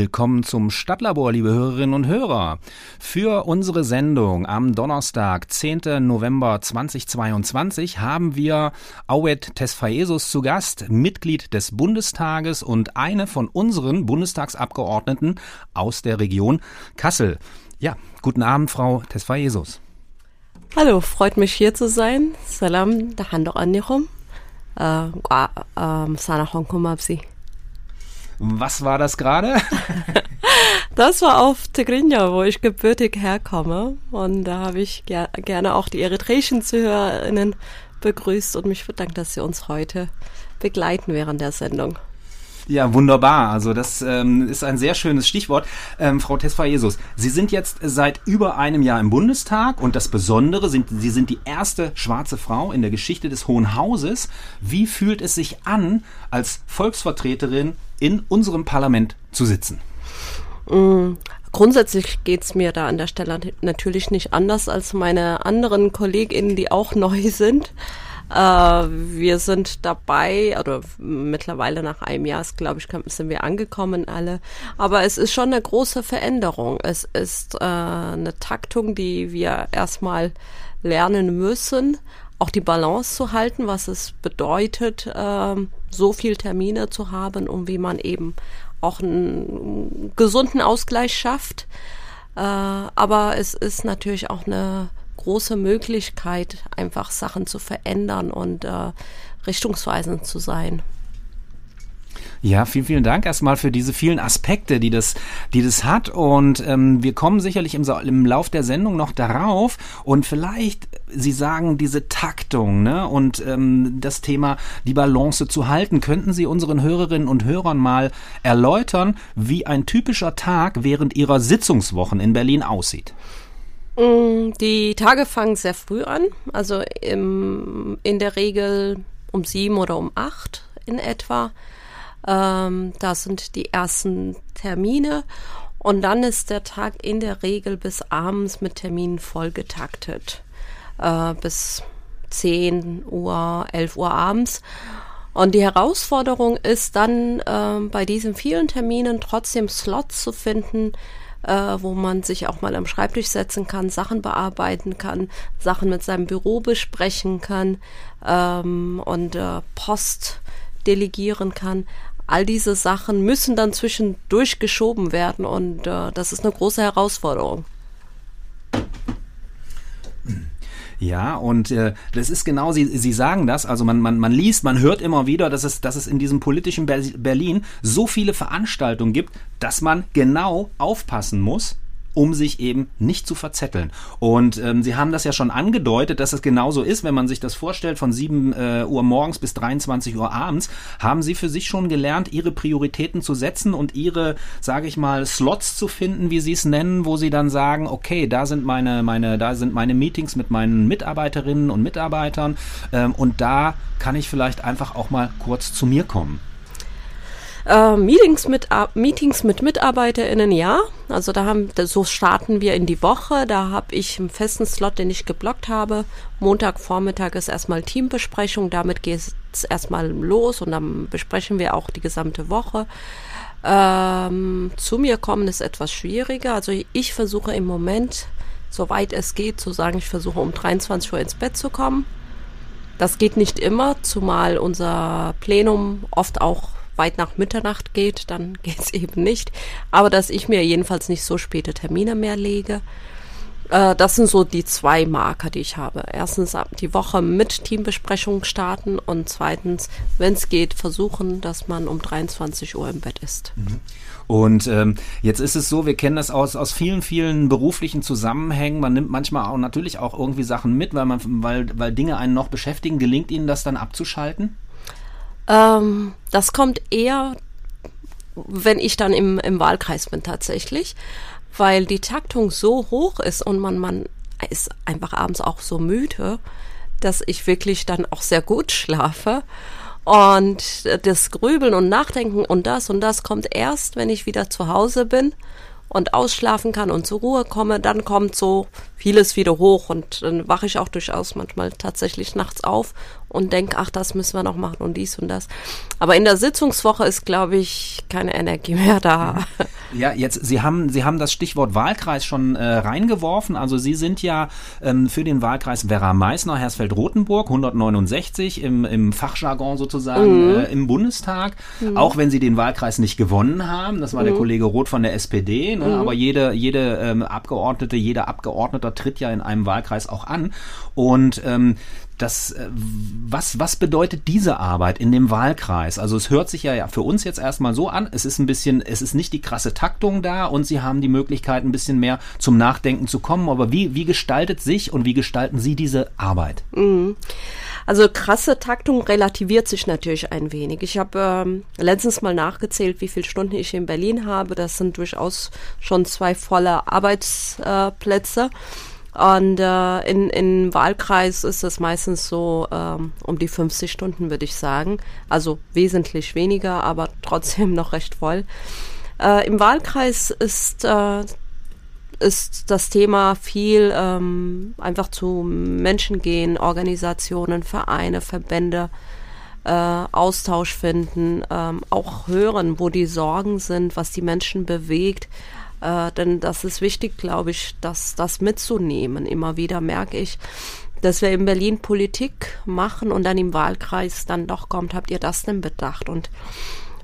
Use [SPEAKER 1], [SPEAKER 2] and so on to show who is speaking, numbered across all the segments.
[SPEAKER 1] Willkommen zum Stadtlabor, liebe Hörerinnen und Hörer. Für unsere Sendung am Donnerstag, 10. November 2022, haben wir Auet Tesfaesus zu Gast, Mitglied des Bundestages und eine von unseren Bundestagsabgeordneten aus der Region Kassel. Ja, guten Abend, Frau Tesfaesus.
[SPEAKER 2] Hallo, freut mich hier zu sein. Salam, da hando annichum. Äh, ähm, sana Hongkong
[SPEAKER 1] was war das gerade?
[SPEAKER 2] das war auf Tigrinya, wo ich gebürtig herkomme. Und da habe ich ger gerne auch die eritreischen ZuhörerInnen begrüßt und mich bedankt, dass sie uns heute begleiten während der Sendung.
[SPEAKER 1] Ja, wunderbar. Also das ähm, ist ein sehr schönes Stichwort. Ähm, Frau Jesus, Sie sind jetzt seit über einem Jahr im Bundestag und das Besondere sind, Sie sind die erste schwarze Frau in der Geschichte des Hohen Hauses. Wie fühlt es sich an, als Volksvertreterin in unserem Parlament zu sitzen?
[SPEAKER 2] Mm. Grundsätzlich geht's mir da an der Stelle natürlich nicht anders als meine anderen KollegInnen, die auch neu sind. Äh, wir sind dabei, oder mittlerweile nach einem Jahr, glaube ich, sind wir angekommen alle. Aber es ist schon eine große Veränderung. Es ist äh, eine Taktung, die wir erstmal lernen müssen, auch die Balance zu halten, was es bedeutet, äh, so viel Termine zu haben und wie man eben auch einen gesunden Ausgleich schafft. Äh, aber es ist natürlich auch eine große Möglichkeit, einfach Sachen zu verändern und äh, richtungsweisend zu sein.
[SPEAKER 1] Ja, vielen, vielen Dank erstmal für diese vielen Aspekte, die das, die das hat. Und ähm, wir kommen sicherlich im, im Lauf der Sendung noch darauf. Und vielleicht, Sie sagen, diese Taktung ne? und ähm, das Thema, die Balance zu halten. Könnten Sie unseren Hörerinnen und Hörern mal erläutern, wie ein typischer Tag während Ihrer Sitzungswochen in Berlin aussieht?
[SPEAKER 2] Mm, die Tage fangen sehr früh an, also im, in der Regel um sieben oder um acht in etwa. Ähm, da sind die ersten Termine und dann ist der Tag in der Regel bis abends mit Terminen vollgetaktet. Äh, bis 10 Uhr, 11 Uhr abends. Und die Herausforderung ist dann äh, bei diesen vielen Terminen trotzdem Slots zu finden, äh, wo man sich auch mal am Schreibtisch setzen kann, Sachen bearbeiten kann, Sachen mit seinem Büro besprechen kann ähm, und äh, Post delegieren kann. All diese Sachen müssen dann zwischendurch geschoben werden und äh, das ist eine große Herausforderung.
[SPEAKER 1] Ja, und äh, das ist genau, Sie, Sie sagen das, also man, man, man liest, man hört immer wieder, dass es, dass es in diesem politischen Berlin so viele Veranstaltungen gibt, dass man genau aufpassen muss, um sich eben nicht zu verzetteln. Und ähm, Sie haben das ja schon angedeutet, dass es genauso ist, wenn man sich das vorstellt, von 7 äh, Uhr morgens bis 23 Uhr abends, haben Sie für sich schon gelernt, Ihre Prioritäten zu setzen und Ihre, sage ich mal, Slots zu finden, wie Sie es nennen, wo Sie dann sagen, okay, da sind meine, meine, da sind meine Meetings mit meinen Mitarbeiterinnen und Mitarbeitern ähm, und da kann ich vielleicht einfach auch mal kurz zu mir kommen.
[SPEAKER 2] Äh, Meetings mit Meetings mit MitarbeiterInnen, ja. Also da haben, so starten wir in die Woche. Da habe ich einen festen Slot, den ich geblockt habe. Montagvormittag ist erstmal Teambesprechung. Damit geht es erstmal los und dann besprechen wir auch die gesamte Woche. Ähm, zu mir kommen ist etwas schwieriger. Also ich versuche im Moment, soweit es geht, zu sagen, ich versuche um 23 Uhr ins Bett zu kommen. Das geht nicht immer, zumal unser Plenum oft auch weit nach Mitternacht geht, dann geht es eben nicht. Aber dass ich mir jedenfalls nicht so späte Termine mehr lege. Äh, das sind so die zwei Marker, die ich habe. Erstens die Woche mit Teambesprechung starten und zweitens, wenn es geht, versuchen, dass man um 23 Uhr im Bett ist.
[SPEAKER 1] Mhm. Und ähm, jetzt ist es so, wir kennen das aus, aus vielen, vielen beruflichen Zusammenhängen. Man nimmt manchmal auch natürlich auch irgendwie Sachen mit, weil man, weil, weil Dinge einen noch beschäftigen. Gelingt Ihnen das dann abzuschalten?
[SPEAKER 2] Ähm, das kommt eher, wenn ich dann im, im Wahlkreis bin tatsächlich, weil die Taktung so hoch ist und man, man ist einfach abends auch so müde, dass ich wirklich dann auch sehr gut schlafe. Und das Grübeln und Nachdenken und das und das kommt erst, wenn ich wieder zu Hause bin und ausschlafen kann und zur Ruhe komme, dann kommt so vieles wieder hoch und dann wache ich auch durchaus manchmal tatsächlich nachts auf und denke, ach, das müssen wir noch machen und dies und das. Aber in der Sitzungswoche ist, glaube ich, keine Energie mehr da.
[SPEAKER 1] Ja, jetzt, Sie haben, Sie haben das Stichwort Wahlkreis schon äh, reingeworfen. Also Sie sind ja ähm, für den Wahlkreis Werra-Meißner, Hersfeld-Rotenburg, 169 im, im Fachjargon sozusagen mhm. äh, im Bundestag. Mhm. Auch wenn Sie den Wahlkreis nicht gewonnen haben, das war mhm. der Kollege Roth von der SPD, ne? Mhm. aber jede, jede ähm, Abgeordnete, jeder Abgeordneter tritt ja in einem Wahlkreis auch an. Und ähm, das, äh, was, was bedeutet diese Arbeit in dem Wahlkreis? Also es hört sich ja für uns jetzt erstmal so an, es ist ein bisschen, es ist nicht die krasse Taktung da und Sie haben die Möglichkeit, ein bisschen mehr zum Nachdenken zu kommen. Aber wie, wie gestaltet sich und wie gestalten Sie diese Arbeit?
[SPEAKER 2] Mhm. Also krasse Taktung relativiert sich natürlich ein wenig. Ich habe ähm, letztens mal nachgezählt, wie viele Stunden ich in Berlin habe. Das sind durchaus schon zwei volle Arbeitsplätze. Und äh, in, in Wahlkreis ist es meistens so ähm, um die 50 Stunden, würde ich sagen. Also wesentlich weniger, aber trotzdem noch recht voll. Äh, Im Wahlkreis ist, äh, ist das Thema viel ähm, einfach zu Menschen gehen, Organisationen, Vereine, Verbände, äh, Austausch finden, ähm, auch hören, wo die Sorgen sind, was die Menschen bewegt äh, denn das ist wichtig, glaube ich, das, das mitzunehmen. Immer wieder merke ich, dass wir in Berlin Politik machen und dann im Wahlkreis dann doch kommt, habt ihr das denn bedacht? Und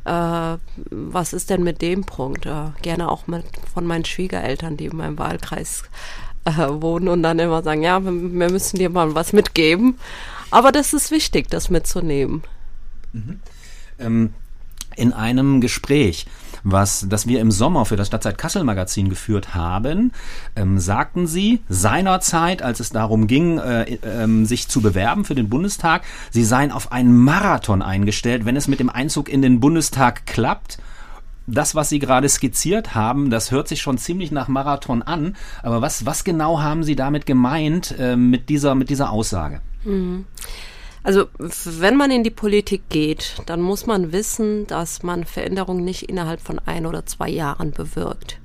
[SPEAKER 2] äh, was ist denn mit dem Punkt? Äh, gerne auch mit von meinen Schwiegereltern, die in meinem Wahlkreis äh, wohnen und dann immer sagen, ja, wir, wir, müssen dir mal was mitgeben. Aber das ist wichtig, das mitzunehmen.
[SPEAKER 1] Mhm. Ähm, in einem Gespräch was das wir im Sommer für das Stadtzeit Kassel Magazin geführt haben, ähm, sagten sie seinerzeit, als es darum ging, äh, äh, sich zu bewerben für den Bundestag, sie seien auf einen Marathon eingestellt, wenn es mit dem Einzug in den Bundestag klappt das, was Sie gerade skizziert haben, das hört sich schon ziemlich nach Marathon an. Aber was, was genau haben Sie damit gemeint äh, mit, dieser, mit dieser Aussage?
[SPEAKER 2] Mhm. Also wenn man in die Politik geht, dann muss man wissen, dass man Veränderungen nicht innerhalb von ein oder zwei Jahren bewirkt.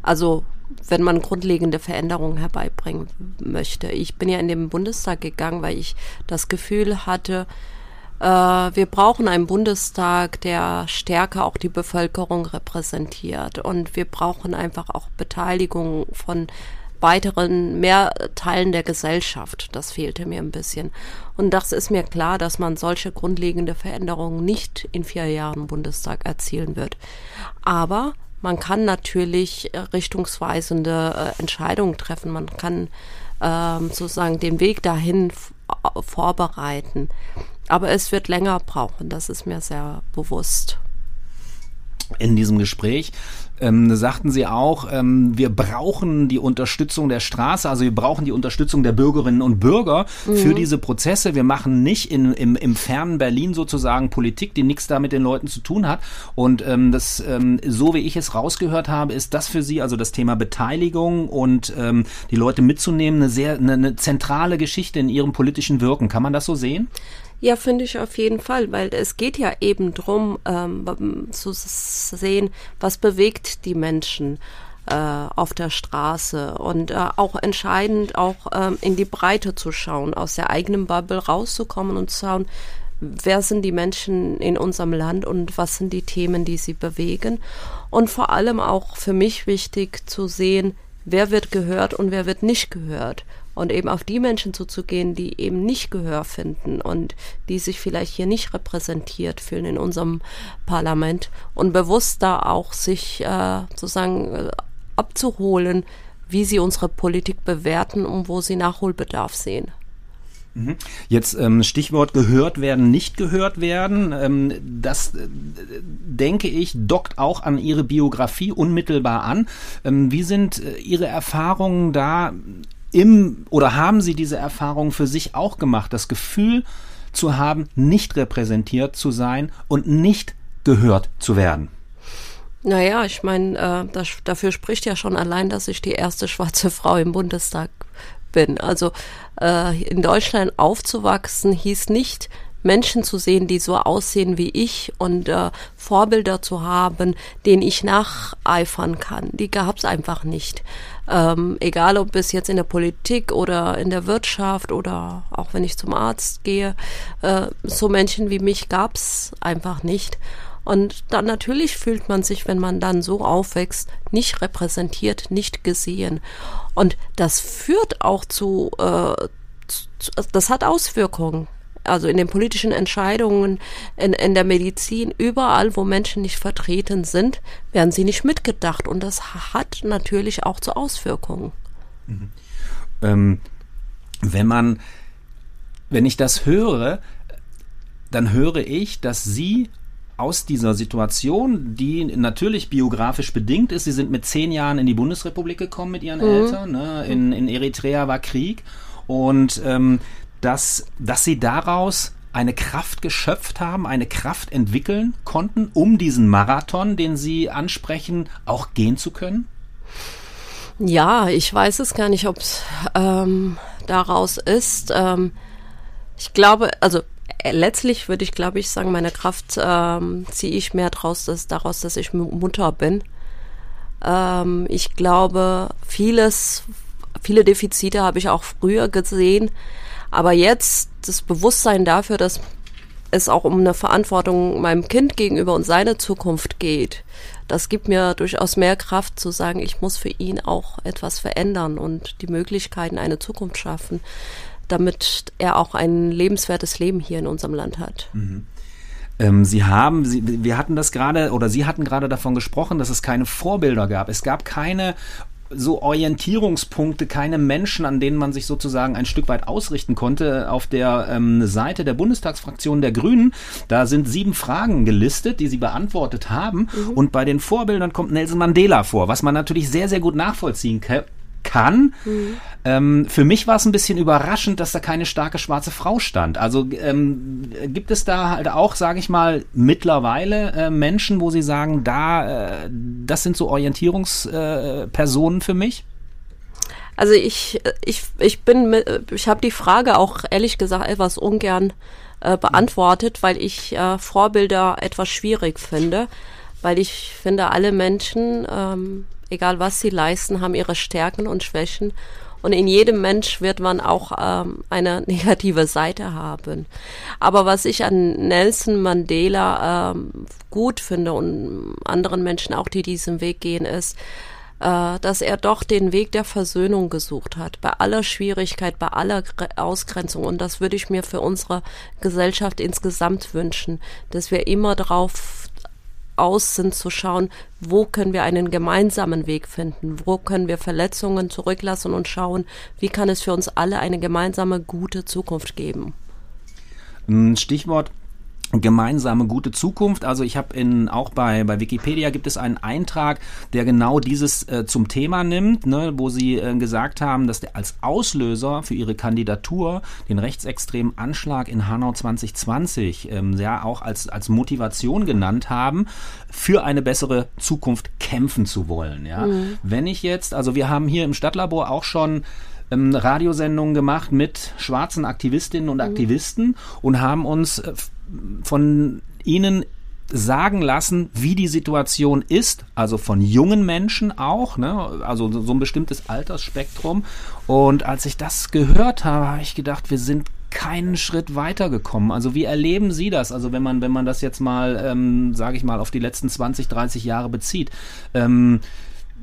[SPEAKER 2] Also wenn man grundlegende Veränderungen herbeibringen möchte. Ich bin ja in den Bundestag gegangen, weil ich das Gefühl hatte, äh, wir brauchen einen Bundestag, der stärker auch die Bevölkerung repräsentiert. Und wir brauchen einfach auch Beteiligung von weiteren mehr Teilen der Gesellschaft. Das fehlte mir ein bisschen. Und das ist mir klar, dass man solche grundlegende Veränderungen nicht in vier Jahren Bundestag erzielen wird. Aber man kann natürlich richtungsweisende äh, Entscheidungen treffen. Man kann ähm, sozusagen den Weg dahin vorbereiten. Aber es wird länger brauchen, das ist mir sehr bewusst.
[SPEAKER 1] In diesem Gespräch ähm, sagten sie auch, ähm, wir brauchen die Unterstützung der Straße, also wir brauchen die Unterstützung der Bürgerinnen und Bürger mhm. für diese Prozesse. Wir machen nicht in, im, im fernen Berlin sozusagen Politik, die nichts da mit den Leuten zu tun hat. Und ähm, das, ähm, so wie ich es rausgehört habe, ist das für sie, also das Thema Beteiligung und ähm, die Leute mitzunehmen, eine sehr eine, eine zentrale Geschichte in ihrem politischen Wirken. Kann man das so sehen?
[SPEAKER 2] Ja, finde ich auf jeden Fall, weil es geht ja eben drum ähm, zu sehen, was bewegt die Menschen äh, auf der Straße und äh, auch entscheidend auch ähm, in die Breite zu schauen, aus der eigenen Bubble rauszukommen und zu schauen, wer sind die Menschen in unserem Land und was sind die Themen, die sie bewegen. Und vor allem auch für mich wichtig zu sehen, wer wird gehört und wer wird nicht gehört und eben auf die Menschen zuzugehen, die eben nicht Gehör finden und die sich vielleicht hier nicht repräsentiert fühlen in unserem Parlament und bewusst da auch sich äh, sozusagen äh, abzuholen, wie sie unsere Politik bewerten und wo sie Nachholbedarf sehen.
[SPEAKER 1] Mhm. Jetzt ähm, Stichwort gehört werden, nicht gehört werden. Ähm, das äh, denke ich dockt auch an Ihre Biografie unmittelbar an. Ähm, wie sind äh, Ihre Erfahrungen da im oder haben Sie diese Erfahrung für sich auch gemacht, das Gefühl zu haben, nicht repräsentiert zu sein und nicht gehört zu werden?
[SPEAKER 2] Naja, ich meine, äh, dafür spricht ja schon allein, dass ich die erste schwarze Frau im Bundestag bin. Also äh, in Deutschland aufzuwachsen hieß nicht, Menschen zu sehen, die so aussehen wie ich und äh, Vorbilder zu haben, denen ich nacheifern kann. Die gab es einfach nicht. Ähm, egal ob es jetzt in der Politik oder in der Wirtschaft oder auch wenn ich zum Arzt gehe, äh, so Menschen wie mich gab es einfach nicht. Und dann natürlich fühlt man sich, wenn man dann so aufwächst, nicht repräsentiert, nicht gesehen. Und das führt auch zu, äh, zu das hat Auswirkungen. Also in den politischen Entscheidungen, in, in der Medizin, überall, wo Menschen nicht vertreten sind, werden sie nicht mitgedacht. Und das hat natürlich auch zu Auswirkungen.
[SPEAKER 1] Mhm. Ähm, wenn man, wenn ich das höre, dann höre ich, dass Sie aus dieser Situation, die natürlich biografisch bedingt ist, Sie sind mit zehn Jahren in die Bundesrepublik gekommen mit Ihren mhm. Eltern, ne? in, in Eritrea war Krieg und ähm, dass, dass Sie daraus eine Kraft geschöpft haben, eine Kraft entwickeln konnten, um diesen Marathon, den Sie ansprechen, auch gehen zu können?
[SPEAKER 2] Ja, ich weiß es gar nicht, ob es ähm, daraus ist. Ähm, ich glaube, also äh, letztlich würde ich, glaube ich, sagen, meine Kraft ähm, ziehe ich mehr draus, dass, daraus, dass ich Mutter bin. Ähm, ich glaube, vieles, viele Defizite habe ich auch früher gesehen, aber jetzt das Bewusstsein dafür, dass es auch um eine Verantwortung meinem Kind gegenüber und seine Zukunft geht, das gibt mir durchaus mehr Kraft zu sagen, ich muss für ihn auch etwas verändern und die Möglichkeiten, eine Zukunft schaffen damit er auch ein lebenswertes Leben hier in unserem Land hat.
[SPEAKER 1] Mhm. Ähm, Sie haben, Sie, wir hatten das gerade, oder Sie hatten gerade davon gesprochen, dass es keine Vorbilder gab. Es gab keine so Orientierungspunkte, keine Menschen, an denen man sich sozusagen ein Stück weit ausrichten konnte. Auf der ähm, Seite der Bundestagsfraktion der Grünen, da sind sieben Fragen gelistet, die sie beantwortet haben. Mhm. Und bei den Vorbildern kommt Nelson Mandela vor, was man natürlich sehr, sehr gut nachvollziehen kann kann. Mhm. Ähm, für mich war es ein bisschen überraschend, dass da keine starke schwarze Frau stand. Also ähm, gibt es da halt auch, sage ich mal, mittlerweile äh, Menschen, wo Sie sagen, da, äh, das sind so Orientierungspersonen äh, für mich?
[SPEAKER 2] Also ich, ich, ich bin, mit, ich habe die Frage auch ehrlich gesagt etwas ungern äh, beantwortet, weil ich äh, Vorbilder etwas schwierig finde, weil ich finde, alle Menschen ähm, egal was sie leisten, haben ihre Stärken und Schwächen. Und in jedem Mensch wird man auch ähm, eine negative Seite haben. Aber was ich an Nelson Mandela ähm, gut finde und anderen Menschen auch, die diesen Weg gehen, ist, äh, dass er doch den Weg der Versöhnung gesucht hat, bei aller Schwierigkeit, bei aller Ausgrenzung. Und das würde ich mir für unsere Gesellschaft insgesamt wünschen, dass wir immer darauf aus sind, zu schauen, wo können wir einen gemeinsamen Weg finden, wo können wir Verletzungen zurücklassen und schauen, wie kann es für uns alle eine gemeinsame gute Zukunft geben.
[SPEAKER 1] Stichwort gemeinsame gute Zukunft. Also ich habe in auch bei bei Wikipedia gibt es einen Eintrag, der genau dieses äh, zum Thema nimmt, ne, wo sie äh, gesagt haben, dass der als Auslöser für ihre Kandidatur den rechtsextremen Anschlag in Hanau 2020 ähm, ja auch als als Motivation genannt haben, für eine bessere Zukunft kämpfen zu wollen. Ja, mhm. wenn ich jetzt, also wir haben hier im Stadtlabor auch schon ähm, Radiosendungen gemacht mit schwarzen Aktivistinnen und mhm. Aktivisten und haben uns äh, von ihnen sagen lassen, wie die Situation ist, also von jungen Menschen auch, ne? also so ein bestimmtes Altersspektrum. Und als ich das gehört habe, habe ich gedacht, wir sind keinen Schritt weitergekommen. Also wie erleben Sie das? Also wenn man, wenn man das jetzt mal, ähm, sage ich mal, auf die letzten 20, 30 Jahre bezieht. Ähm,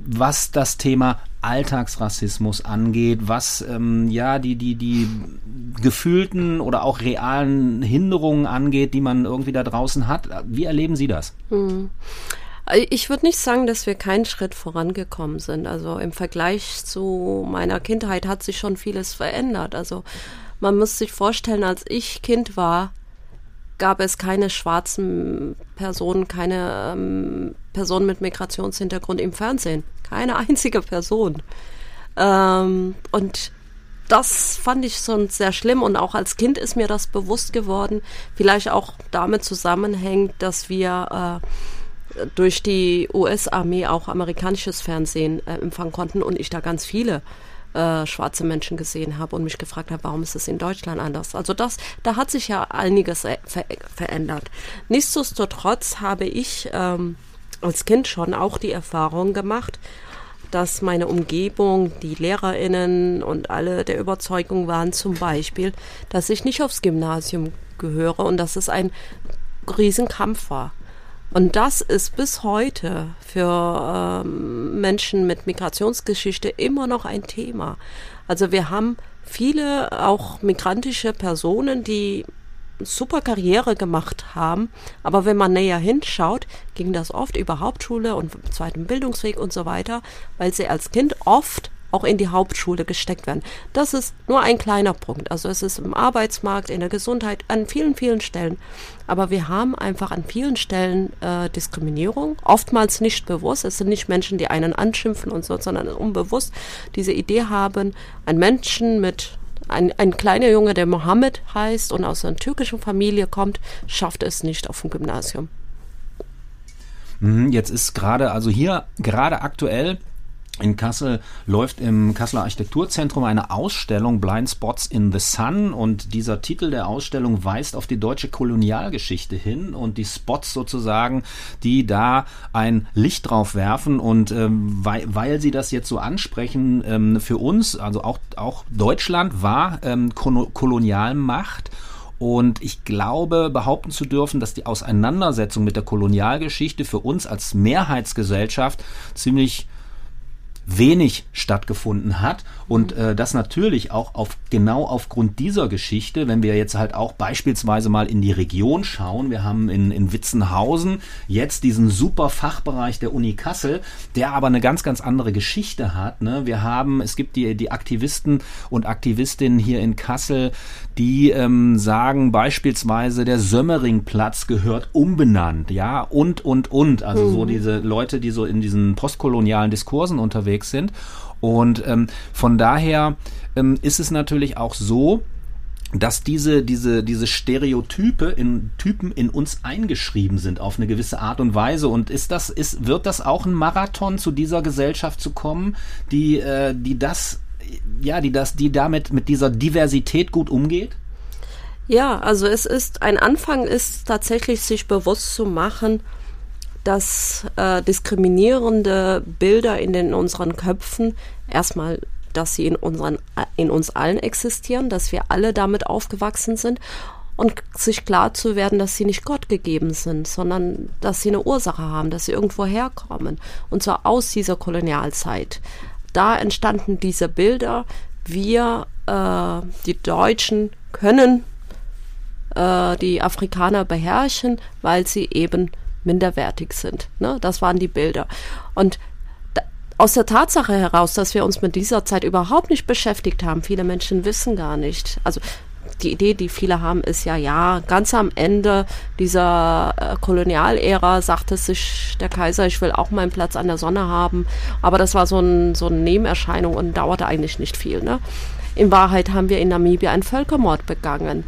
[SPEAKER 1] was das Thema Alltagsrassismus angeht, was ähm, ja die die die gefühlten oder auch realen Hinderungen angeht, die man irgendwie da draußen hat. Wie erleben Sie das? Hm.
[SPEAKER 2] Ich würde nicht sagen, dass wir keinen Schritt vorangekommen sind. Also im Vergleich zu meiner Kindheit hat sich schon vieles verändert. Also man muss sich vorstellen, als ich Kind war, gab es keine schwarzen Personen, keine ähm, Personen mit Migrationshintergrund im Fernsehen. Keine einzige Person. Ähm, und das fand ich schon sehr schlimm und auch als Kind ist mir das bewusst geworden. Vielleicht auch damit zusammenhängt, dass wir äh, durch die US-Armee auch amerikanisches Fernsehen äh, empfangen konnten und ich da ganz viele äh, schwarze Menschen gesehen habe und mich gefragt habe, warum ist es in Deutschland anders? Also das, da hat sich ja einiges ver verändert. Nichtsdestotrotz habe ich ähm, als Kind schon auch die Erfahrung gemacht, dass meine Umgebung, die LehrerInnen und alle der Überzeugung waren zum Beispiel, dass ich nicht aufs Gymnasium gehöre und dass es ein Riesenkampf war. Und das ist bis heute für ähm, Menschen mit Migrationsgeschichte immer noch ein Thema. Also wir haben viele auch migrantische Personen, die super Karriere gemacht haben, aber wenn man näher hinschaut, ging das oft über Hauptschule und zweiten Bildungsweg und so weiter, weil sie als Kind oft auch in die Hauptschule gesteckt werden. Das ist nur ein kleiner Punkt. Also es ist im Arbeitsmarkt, in der Gesundheit, an vielen, vielen Stellen. Aber wir haben einfach an vielen Stellen äh, Diskriminierung, oftmals nicht bewusst. Es sind nicht Menschen, die einen anschimpfen und so, sondern unbewusst diese Idee haben, ein Menschen mit ein, ein kleiner Junge, der Mohammed heißt und aus einer türkischen Familie kommt, schafft es nicht auf dem Gymnasium.
[SPEAKER 1] Mhm, jetzt ist gerade, also hier gerade aktuell in Kassel läuft im Kasseler Architekturzentrum eine Ausstellung Blind Spots in the Sun. Und dieser Titel der Ausstellung weist auf die deutsche Kolonialgeschichte hin und die Spots sozusagen, die da ein Licht drauf werfen. Und ähm, weil, weil sie das jetzt so ansprechen, ähm, für uns, also auch, auch Deutschland war ähm, Kolonialmacht. Und ich glaube, behaupten zu dürfen, dass die Auseinandersetzung mit der Kolonialgeschichte für uns als Mehrheitsgesellschaft ziemlich wenig stattgefunden hat und äh, das natürlich auch auf genau aufgrund dieser Geschichte, wenn wir jetzt halt auch beispielsweise mal in die Region schauen, wir haben in, in Witzenhausen jetzt diesen super Fachbereich der Uni Kassel, der aber eine ganz, ganz andere Geschichte hat. Ne? Wir haben, es gibt die, die Aktivisten und Aktivistinnen hier in Kassel, die ähm, sagen beispielsweise, der Sömmeringplatz gehört umbenannt, ja, und, und, und. Also mhm. so diese Leute, die so in diesen postkolonialen Diskursen unterwegs sind. Und ähm, von daher ähm, ist es natürlich auch so, dass diese, diese, diese Stereotype in Typen in uns eingeschrieben sind auf eine gewisse Art und Weise. Und ist das, ist, wird das auch ein Marathon zu dieser Gesellschaft zu kommen, die, äh, die das ja, die das, die damit mit dieser Diversität gut umgeht?
[SPEAKER 2] Ja, also es ist ein Anfang ist tatsächlich sich bewusst zu machen, dass äh, diskriminierende Bilder in den unseren Köpfen erstmal dass sie in unseren in uns allen existieren, dass wir alle damit aufgewachsen sind und sich klar zu werden, dass sie nicht Gott gegeben sind, sondern dass sie eine Ursache haben, dass sie irgendwo herkommen und zwar aus dieser Kolonialzeit da entstanden diese Bilder. Wir, äh, die Deutschen, können äh, die Afrikaner beherrschen, weil sie eben minderwertig sind. Ne? Das waren die Bilder. Und aus der Tatsache heraus, dass wir uns mit dieser Zeit überhaupt nicht beschäftigt haben, viele Menschen wissen gar nicht, also die Idee, die viele haben, ist ja, ja, ganz am Ende dieser äh, Kolonialära sagte sich der Kaiser, ich will auch meinen Platz an der Sonne haben. Aber das war so, ein, so eine Nebenerscheinung und dauerte eigentlich nicht viel. Ne? In Wahrheit haben wir in Namibia einen Völkermord begangen.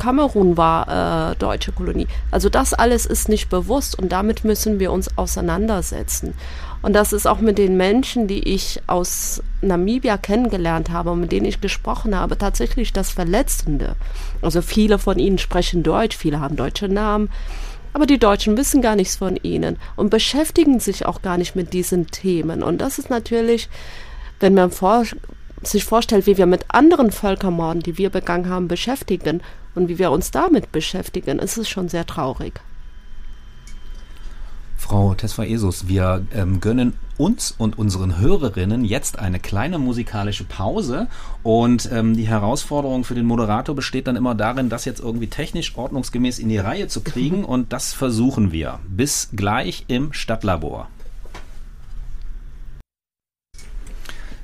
[SPEAKER 2] Kamerun war äh, deutsche Kolonie. Also das alles ist nicht bewusst und damit müssen wir uns auseinandersetzen. Und das ist auch mit den Menschen, die ich aus Namibia kennengelernt habe und mit denen ich gesprochen habe, tatsächlich das Verletzende. Also viele von ihnen sprechen Deutsch, viele haben deutsche Namen. Aber die Deutschen wissen gar nichts von ihnen und beschäftigen sich auch gar nicht mit diesen Themen. Und das ist natürlich, wenn man vor, sich vorstellt, wie wir mit anderen Völkermorden, die wir begangen haben, beschäftigen und wie wir uns damit beschäftigen, ist es schon sehr traurig.
[SPEAKER 1] Frau Tesfaesus, wir ähm, gönnen uns und unseren Hörerinnen jetzt eine kleine musikalische Pause und ähm, die Herausforderung für den Moderator besteht dann immer darin, das jetzt irgendwie technisch ordnungsgemäß in die Reihe zu kriegen und das versuchen wir. Bis gleich im Stadtlabor.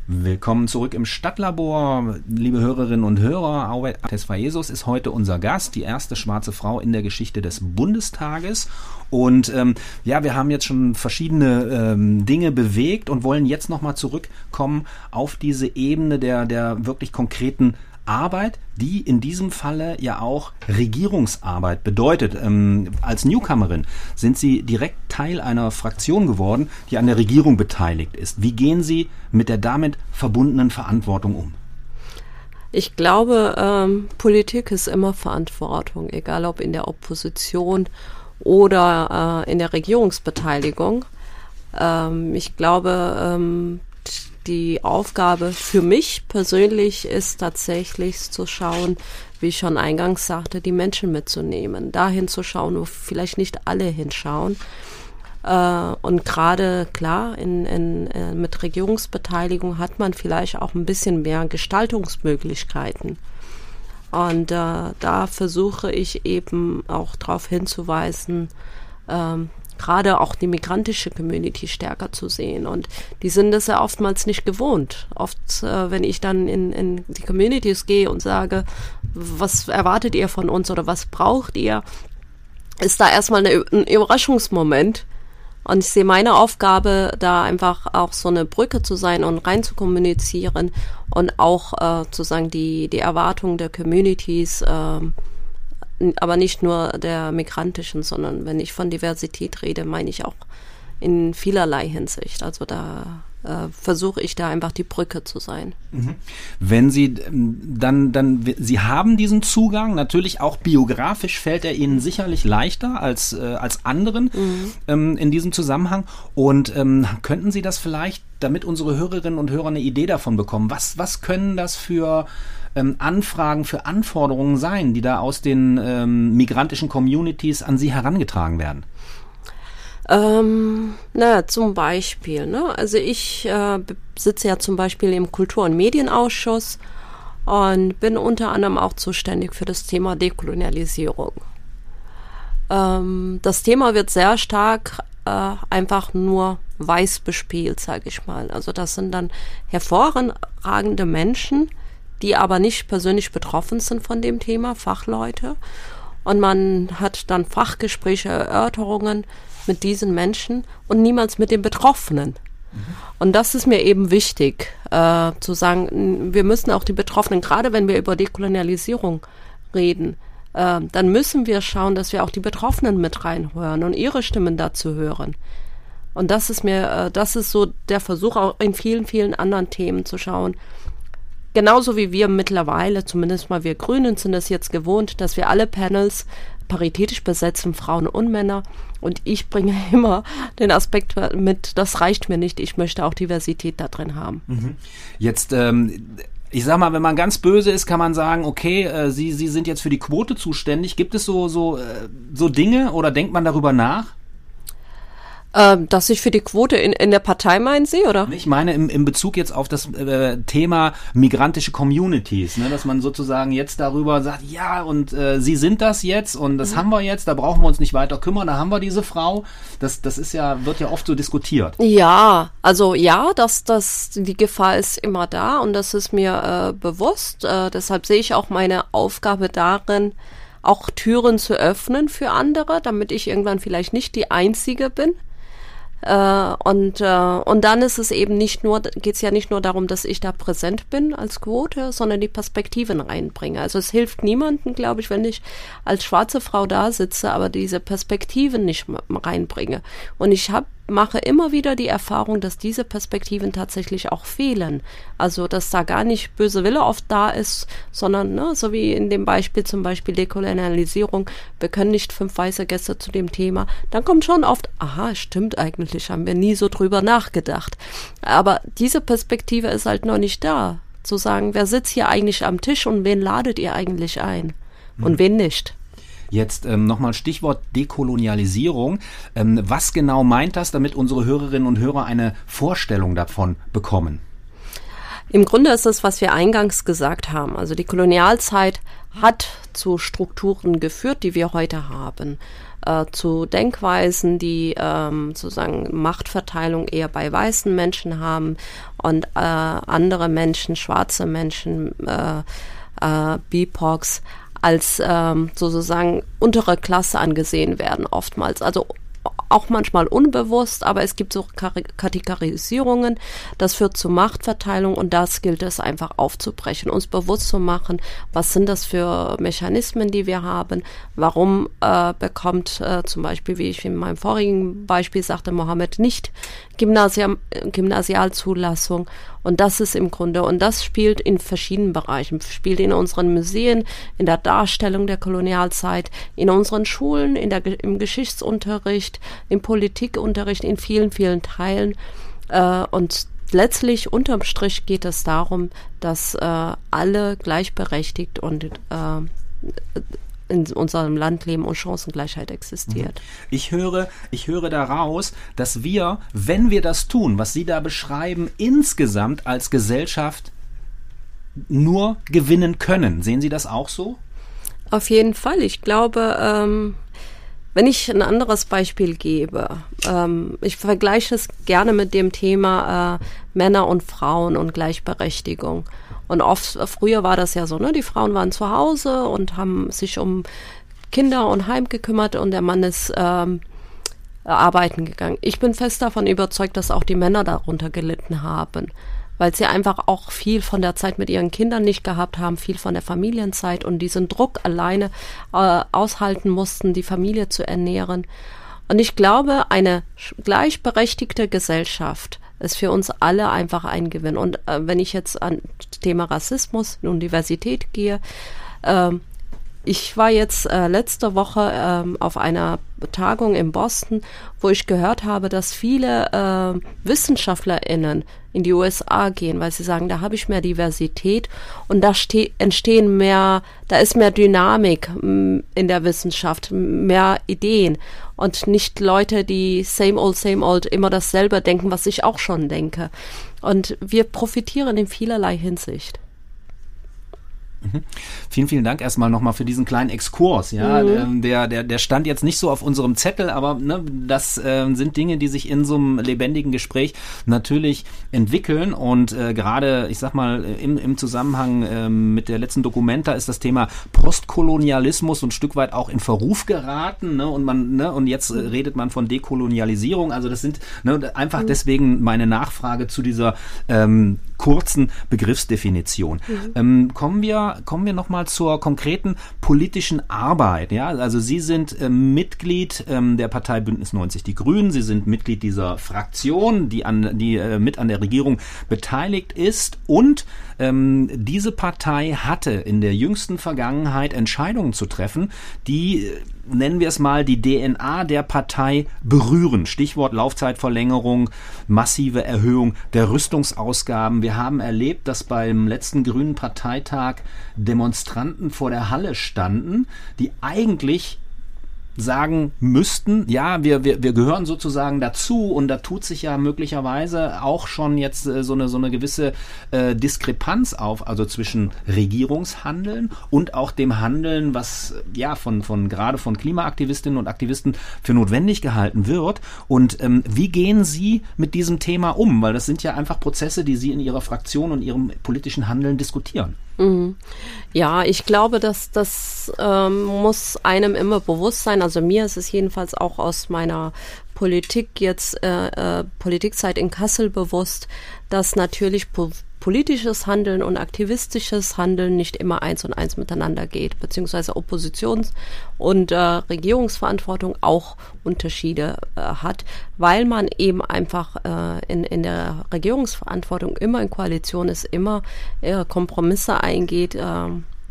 [SPEAKER 1] Willkommen zurück im Stadtlabor, liebe Hörerinnen und Hörer. Auwe Jesus ist heute unser Gast, die erste schwarze Frau in der Geschichte des Bundestages. Und ähm, ja, wir haben jetzt schon verschiedene ähm, Dinge bewegt und wollen jetzt nochmal zurückkommen auf diese Ebene der, der wirklich konkreten Arbeit, die in diesem Falle ja auch Regierungsarbeit bedeutet. Ähm, als Newcomerin sind Sie direkt Teil einer Fraktion geworden, die an der Regierung beteiligt ist. Wie gehen Sie mit der damit verbundenen Verantwortung um?
[SPEAKER 2] Ich glaube, ähm, Politik ist immer Verantwortung, egal ob in der Opposition oder äh, in der Regierungsbeteiligung. Ähm, ich glaube, ähm, die Aufgabe für mich persönlich ist tatsächlich zu schauen, wie ich schon eingangs sagte, die Menschen mitzunehmen, dahin zu schauen, wo vielleicht nicht alle hinschauen. Äh, und gerade klar, in, in, äh, mit Regierungsbeteiligung hat man vielleicht auch ein bisschen mehr Gestaltungsmöglichkeiten. Und äh, da versuche ich eben auch darauf hinzuweisen, ähm, gerade auch die migrantische Community stärker zu sehen. Und die sind das ja oftmals nicht gewohnt. Oft, äh, wenn ich dann in, in die Communities gehe und sage, was erwartet ihr von uns oder was braucht ihr, ist da erstmal eine, ein Überraschungsmoment. Und ich sehe meine Aufgabe, da einfach auch so eine Brücke zu sein und rein zu kommunizieren und auch äh, zu sagen, die, die Erwartungen der Communities äh, aber nicht nur der migrantischen, sondern wenn ich von Diversität rede, meine ich auch in vielerlei Hinsicht. Also da äh, versuche ich da einfach die Brücke zu sein.
[SPEAKER 1] Mhm. Wenn Sie ähm, dann, dann, Sie haben diesen Zugang, natürlich auch biografisch fällt er Ihnen sicherlich leichter als, äh, als anderen mhm. ähm, in diesem Zusammenhang. Und ähm, könnten Sie das vielleicht, damit unsere Hörerinnen und Hörer eine Idee davon bekommen, was, was können das für ähm, Anfragen, für Anforderungen sein, die da aus den ähm, migrantischen Communities an Sie herangetragen werden?
[SPEAKER 2] Ähm, na, zum Beispiel, ne? Also ich äh, sitze ja zum Beispiel im Kultur- und Medienausschuss und bin unter anderem auch zuständig für das Thema Dekolonialisierung. Ähm, das Thema wird sehr stark äh, einfach nur weiß bespielt, sage ich mal. Also das sind dann hervorragende Menschen, die aber nicht persönlich betroffen sind von dem Thema, Fachleute. Und man hat dann Fachgespräche, Erörterungen mit diesen Menschen und niemals mit den Betroffenen. Mhm. Und das ist mir eben wichtig, äh, zu sagen, wir müssen auch die Betroffenen, gerade wenn wir über Dekolonialisierung reden, äh, dann müssen wir schauen, dass wir auch die Betroffenen mit reinhören und ihre Stimmen dazu hören. Und das ist mir, äh, das ist so der Versuch, auch in vielen, vielen anderen Themen zu schauen. Genauso wie wir mittlerweile, zumindest mal wir Grünen sind es jetzt gewohnt, dass wir alle Panels paritätisch besetzen, Frauen und Männer. Und ich bringe immer den Aspekt mit, das reicht mir nicht, ich möchte auch Diversität da drin haben.
[SPEAKER 1] Mhm. Jetzt, ähm, ich sag mal, wenn man ganz böse ist, kann man sagen, okay, äh, Sie, Sie sind jetzt für die Quote zuständig. Gibt es so, so, äh, so Dinge oder denkt man darüber nach?
[SPEAKER 2] Ähm, dass ich für die Quote in, in der Partei meinen Sie, oder?
[SPEAKER 1] Ich meine im, im Bezug jetzt auf das äh, Thema migrantische Communities, ne, dass man sozusagen jetzt darüber sagt, ja, und äh, Sie sind das jetzt und das mhm. haben wir jetzt, da brauchen wir uns nicht weiter kümmern, da haben wir diese Frau. Das, das ist ja, wird ja oft so diskutiert.
[SPEAKER 2] Ja, also ja, dass das, die Gefahr ist immer da und das ist mir äh, bewusst. Äh, deshalb sehe ich auch meine Aufgabe darin, auch Türen zu öffnen für andere, damit ich irgendwann vielleicht nicht die Einzige bin, äh, und, äh, und dann ist es eben nicht nur, geht es ja nicht nur darum, dass ich da präsent bin als Quote, sondern die Perspektiven reinbringe. Also es hilft niemandem, glaube ich, wenn ich als schwarze Frau da sitze, aber diese Perspektiven nicht reinbringe. Und ich habe mache immer wieder die Erfahrung, dass diese Perspektiven tatsächlich auch fehlen. Also, dass da gar nicht böse Wille oft da ist, sondern, ne, so wie in dem Beispiel zum Beispiel Dekolonialisierung, wir können nicht fünf weiße Gäste zu dem Thema, dann kommt schon oft, aha, stimmt eigentlich, haben wir nie so drüber nachgedacht. Aber diese Perspektive ist halt noch nicht da. Zu sagen, wer sitzt hier eigentlich am Tisch und wen ladet ihr eigentlich ein? Und hm. wen nicht?
[SPEAKER 1] Jetzt ähm, nochmal Stichwort Dekolonialisierung. Ähm, was genau meint das, damit unsere Hörerinnen und Hörer eine Vorstellung davon bekommen?
[SPEAKER 2] Im Grunde ist es, was wir eingangs gesagt haben. Also die Kolonialzeit hat zu Strukturen geführt, die wir heute haben. Äh, zu Denkweisen, die ähm, sozusagen Machtverteilung eher bei weißen Menschen haben und äh, andere Menschen, schwarze Menschen, äh, äh, BIPOCs als ähm, sozusagen untere Klasse angesehen werden oftmals. Also auch manchmal unbewusst, aber es gibt so Kategorisierungen. Das führt zu Machtverteilung und das gilt es einfach aufzubrechen, uns bewusst zu machen, was sind das für Mechanismen, die wir haben, warum äh, bekommt äh, zum Beispiel, wie ich in meinem vorigen Beispiel sagte, Mohammed nicht Gymnasium, Gymnasialzulassung und das ist im Grunde, und das spielt in verschiedenen Bereichen, spielt in unseren Museen, in der Darstellung der Kolonialzeit, in unseren Schulen, in der, im Geschichtsunterricht, im Politikunterricht, in vielen, vielen Teilen. Äh, und letztlich unterm Strich geht es darum, dass äh, alle gleichberechtigt und äh, in unserem Land leben und Chancengleichheit existiert. Mhm.
[SPEAKER 1] Ich höre, ich höre daraus, dass wir, wenn wir das tun, was Sie da beschreiben, insgesamt als Gesellschaft nur gewinnen können. Sehen Sie das auch so?
[SPEAKER 2] Auf jeden Fall. Ich glaube, ähm, wenn ich ein anderes Beispiel gebe, ähm, ich vergleiche es gerne mit dem Thema äh, Männer und Frauen und Gleichberechtigung. Und oft, früher war das ja so, ne? Die Frauen waren zu Hause und haben sich um Kinder und Heim gekümmert und der Mann ist ähm, arbeiten gegangen. Ich bin fest davon überzeugt, dass auch die Männer darunter gelitten haben weil sie einfach auch viel von der Zeit mit ihren Kindern nicht gehabt haben, viel von der Familienzeit und diesen Druck alleine äh, aushalten mussten, die Familie zu ernähren. Und ich glaube, eine gleichberechtigte Gesellschaft ist für uns alle einfach ein Gewinn. Und äh, wenn ich jetzt an das Thema Rassismus und Diversität gehe, äh, ich war jetzt äh, letzte Woche ähm, auf einer Tagung in Boston, wo ich gehört habe, dass viele äh, WissenschaftlerInnen in die USA gehen, weil sie sagen, da habe ich mehr Diversität und da entstehen mehr, da ist mehr Dynamik in der Wissenschaft, mehr Ideen und nicht Leute, die same old, same old immer dasselbe denken, was ich auch schon denke. Und wir profitieren in vielerlei Hinsicht.
[SPEAKER 1] Mhm. Vielen, vielen Dank erstmal nochmal für diesen kleinen Exkurs. Ja, mhm. Der, der, der stand jetzt nicht so auf unserem Zettel, aber ne, das äh, sind Dinge, die sich in so einem lebendigen Gespräch natürlich entwickeln und äh, gerade, ich sag mal, im, im Zusammenhang äh, mit der letzten Dokumenta ist das Thema Postkolonialismus ein Stück weit auch in Verruf geraten, ne, und man, ne, und jetzt äh, redet man von Dekolonialisierung. Also das sind ne, einfach mhm. deswegen meine Nachfrage zu dieser ähm, kurzen Begriffsdefinition. Mhm. Ähm, kommen wir, kommen wir nochmal zur konkreten politischen Arbeit. Ja, also Sie sind äh, Mitglied ähm, der Partei Bündnis 90 Die Grünen. Sie sind Mitglied dieser Fraktion, die an, die äh, mit an der Regierung beteiligt ist und ähm, diese Partei hatte in der jüngsten Vergangenheit Entscheidungen zu treffen, die äh, nennen wir es mal, die DNA der Partei berühren. Stichwort Laufzeitverlängerung, massive Erhöhung der Rüstungsausgaben. Wir haben erlebt, dass beim letzten Grünen Parteitag Demonstranten vor der Halle standen, die eigentlich sagen müssten, ja, wir, wir, wir gehören sozusagen dazu und da tut sich ja möglicherweise auch schon jetzt äh, so eine so eine gewisse äh, Diskrepanz auf, also zwischen Regierungshandeln und auch dem Handeln, was ja von von gerade von Klimaaktivistinnen und Aktivisten für notwendig gehalten wird. Und ähm, wie gehen Sie mit diesem Thema um? Weil das sind ja einfach Prozesse, die Sie in Ihrer Fraktion und Ihrem politischen Handeln diskutieren.
[SPEAKER 2] Mhm. Ja, ich glaube, dass das ähm, muss einem immer bewusst sein. Also mir ist es jedenfalls auch aus meiner Politik jetzt äh, äh, Politikzeit in Kassel bewusst, dass natürlich politisches Handeln und aktivistisches Handeln nicht immer eins und eins miteinander geht, beziehungsweise Oppositions- und äh, Regierungsverantwortung auch Unterschiede äh, hat, weil man eben einfach äh, in, in der Regierungsverantwortung immer in Koalition ist, immer äh, Kompromisse eingeht. Äh,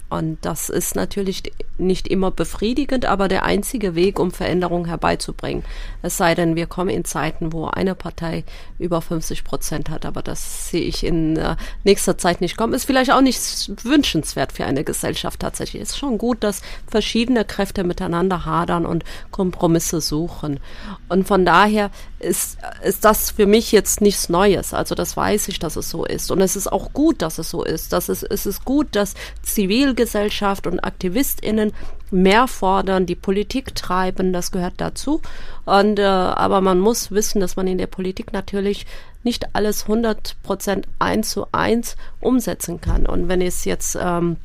[SPEAKER 2] und das ist natürlich nicht immer befriedigend, aber der einzige Weg, um Veränderungen herbeizubringen. Es sei denn, wir kommen in Zeiten, wo eine Partei über 50 Prozent hat, aber das sehe ich in äh, nächster Zeit nicht kommen. Ist vielleicht auch nicht wünschenswert für eine Gesellschaft tatsächlich. Ist schon gut, dass verschiedene Kräfte miteinander hadern und Kompromisse suchen. Und von daher ist, ist das für mich jetzt nichts Neues. Also das weiß ich, dass es so ist. Und es ist auch gut, dass es so ist. Das ist, es ist gut, dass Zivilgesellschaft und AktivistInnen mehr fordern, die Politik treiben, das gehört dazu. Und, äh, aber man muss wissen, dass man in der Politik natürlich nicht alles 100 Prozent eins zu eins umsetzen kann. Und wenn es jetzt ähm,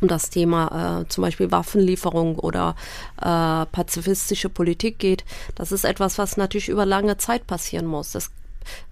[SPEAKER 2] um das Thema äh, zum Beispiel Waffenlieferung oder äh, pazifistische Politik geht, das ist etwas, was natürlich über lange Zeit passieren muss. Das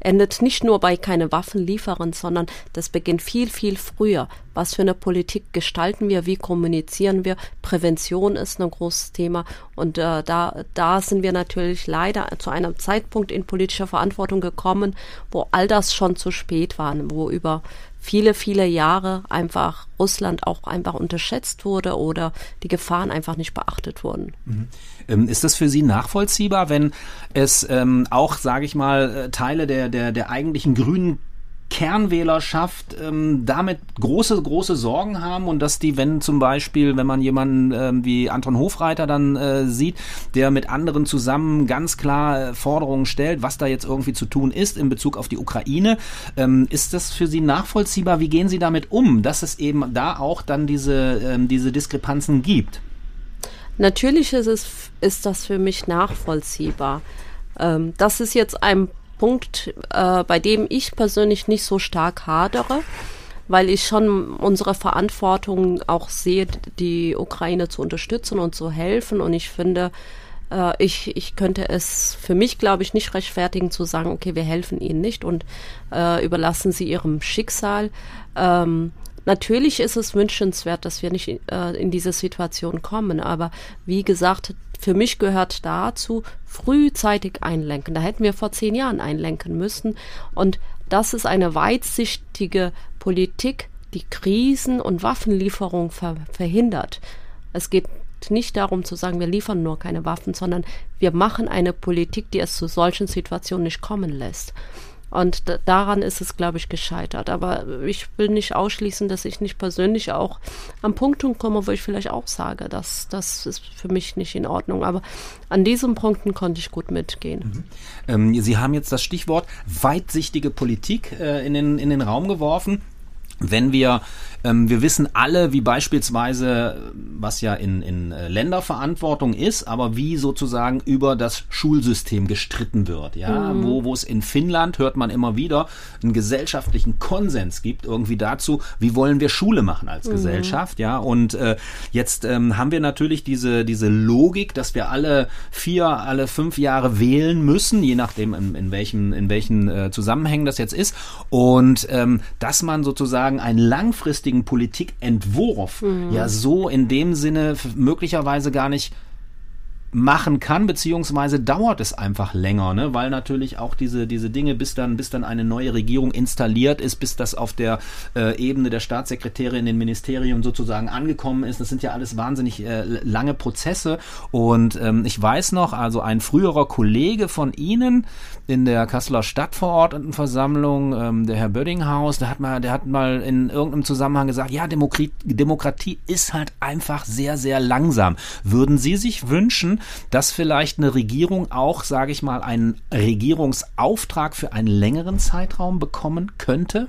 [SPEAKER 2] endet nicht nur bei keine Waffen liefern, sondern das beginnt viel, viel früher was für eine Politik gestalten wir, wie kommunizieren wir. Prävention ist ein großes Thema und äh, da, da sind wir natürlich leider zu einem Zeitpunkt in politischer Verantwortung gekommen, wo all das schon zu spät war, wo über viele, viele Jahre einfach Russland auch einfach unterschätzt wurde oder die Gefahren einfach nicht beachtet wurden.
[SPEAKER 1] Mhm. Ähm, ist das für Sie nachvollziehbar, wenn es ähm, auch, sage ich mal, äh, Teile der, der, der eigentlichen grünen Kernwählerschaft ähm, damit große, große Sorgen haben und dass die, wenn zum Beispiel, wenn man jemanden ähm, wie Anton Hofreiter dann äh, sieht, der mit anderen zusammen ganz klar äh, Forderungen stellt, was da jetzt irgendwie zu tun ist in Bezug auf die Ukraine, ähm, ist das für Sie nachvollziehbar? Wie gehen Sie damit um, dass es eben da auch dann diese, ähm, diese Diskrepanzen gibt?
[SPEAKER 2] Natürlich ist, es, ist das für mich nachvollziehbar. Ähm, das ist jetzt ein Punkt, äh, bei dem ich persönlich nicht so stark hadere, weil ich schon unsere Verantwortung auch sehe, die Ukraine zu unterstützen und zu helfen. Und ich finde, äh, ich, ich könnte es für mich, glaube ich, nicht rechtfertigen zu sagen, okay, wir helfen ihnen nicht und äh, überlassen sie ihrem Schicksal. Ähm, Natürlich ist es wünschenswert, dass wir nicht äh, in diese Situation kommen, aber wie gesagt, für mich gehört dazu frühzeitig einlenken. Da hätten wir vor zehn Jahren einlenken müssen. Und das ist eine weitsichtige Politik, die Krisen und Waffenlieferungen ver verhindert. Es geht nicht darum zu sagen, wir liefern nur keine Waffen, sondern wir machen eine Politik, die es zu solchen Situationen nicht kommen lässt. Und daran ist es, glaube ich, gescheitert. Aber ich will nicht ausschließen, dass ich nicht persönlich auch am Punkt komme, wo ich vielleicht auch sage, dass das ist für mich nicht in Ordnung. Aber an diesen Punkten konnte ich gut mitgehen.
[SPEAKER 1] Mhm. Ähm, Sie haben jetzt das Stichwort weitsichtige Politik äh, in, den, in den Raum geworfen. Wenn wir, ähm, wir wissen alle, wie beispielsweise, was ja in, in äh, Länderverantwortung ist, aber wie sozusagen über das Schulsystem gestritten wird. Ja, mhm. wo, wo es in Finnland hört man immer wieder einen gesellschaftlichen Konsens gibt irgendwie dazu, wie wollen wir Schule machen als mhm. Gesellschaft. Ja, und äh, jetzt ähm, haben wir natürlich diese, diese Logik, dass wir alle vier, alle fünf Jahre wählen müssen, je nachdem in, in welchen, in welchen äh, Zusammenhängen das jetzt ist. Und ähm, dass man sozusagen sozusagen einen langfristigen Politikentwurf mhm. ja so in dem Sinne möglicherweise gar nicht machen kann, beziehungsweise dauert es einfach länger, ne? weil natürlich auch diese, diese Dinge, bis dann, bis dann eine neue Regierung installiert ist, bis das auf der äh, Ebene der Staatssekretäre in den Ministerien sozusagen angekommen ist, das sind ja alles wahnsinnig äh, lange Prozesse und ähm, ich weiß noch, also ein früherer Kollege von Ihnen in der Kasseler Stadtverordnetenversammlung, ähm, der Herr Böddinghaus, der hat mal, der hat mal in irgendeinem Zusammenhang gesagt, ja, Demokratie, Demokratie ist halt einfach sehr, sehr langsam. Würden Sie sich wünschen, dass vielleicht eine Regierung auch, sage ich mal, einen Regierungsauftrag für einen längeren Zeitraum bekommen könnte?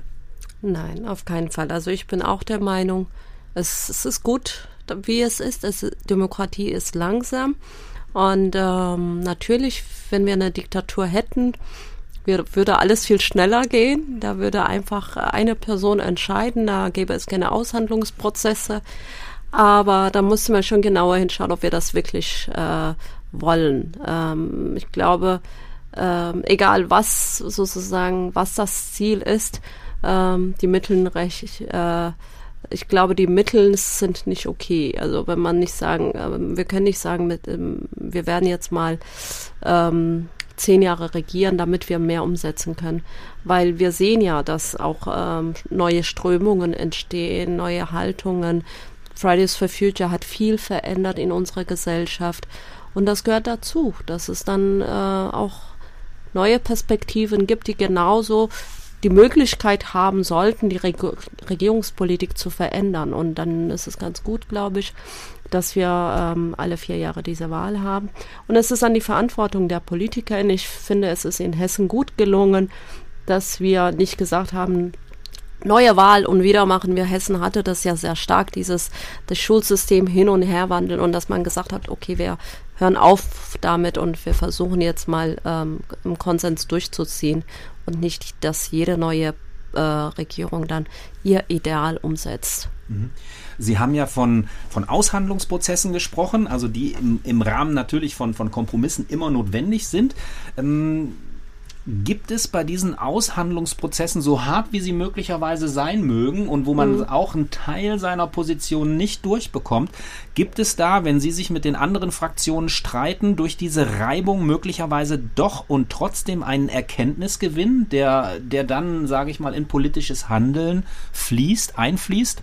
[SPEAKER 2] Nein, auf keinen Fall. Also ich bin auch der Meinung, es, es ist gut, wie es ist. Es, Demokratie ist langsam. Und ähm, natürlich, wenn wir eine Diktatur hätten, würde alles viel schneller gehen. Da würde einfach eine Person entscheiden, da gäbe es keine Aushandlungsprozesse. Aber da musste man schon genauer hinschauen, ob wir das wirklich äh, wollen. Ähm, ich glaube, ähm, egal was sozusagen, was das Ziel ist, ähm, die Mittel recht, äh, ich glaube, die Mittel sind nicht okay. Also wenn man nicht sagen, äh, wir können nicht sagen, mit, ähm, wir werden jetzt mal ähm, zehn Jahre regieren, damit wir mehr umsetzen können. Weil wir sehen ja, dass auch ähm, neue Strömungen entstehen, neue Haltungen, Fridays for Future hat viel verändert in unserer Gesellschaft. Und das gehört dazu, dass es dann äh, auch neue Perspektiven gibt, die genauso die Möglichkeit haben sollten, die Reg Regierungspolitik zu verändern. Und dann ist es ganz gut, glaube ich, dass wir ähm, alle vier Jahre diese Wahl haben. Und es ist an die Verantwortung der Politiker. Ich finde, es ist in Hessen gut gelungen, dass wir nicht gesagt haben, neue Wahl und wieder machen wir Hessen hatte das ja sehr stark, dieses das Schulsystem hin und her wandeln und dass man gesagt hat, okay, wir hören auf damit und wir versuchen jetzt mal ähm, im Konsens durchzuziehen und nicht, dass jede neue äh, Regierung dann ihr Ideal umsetzt.
[SPEAKER 1] Mhm. Sie haben ja von, von Aushandlungsprozessen gesprochen, also die im, im Rahmen natürlich von, von Kompromissen immer notwendig sind. Ähm, Gibt es bei diesen Aushandlungsprozessen, so hart wie sie möglicherweise sein mögen und wo man mhm. auch einen Teil seiner Position nicht durchbekommt, gibt es da, wenn Sie sich mit den anderen Fraktionen streiten, durch diese Reibung möglicherweise doch und trotzdem einen Erkenntnisgewinn, der, der dann, sage ich mal, in politisches Handeln fließt, einfließt?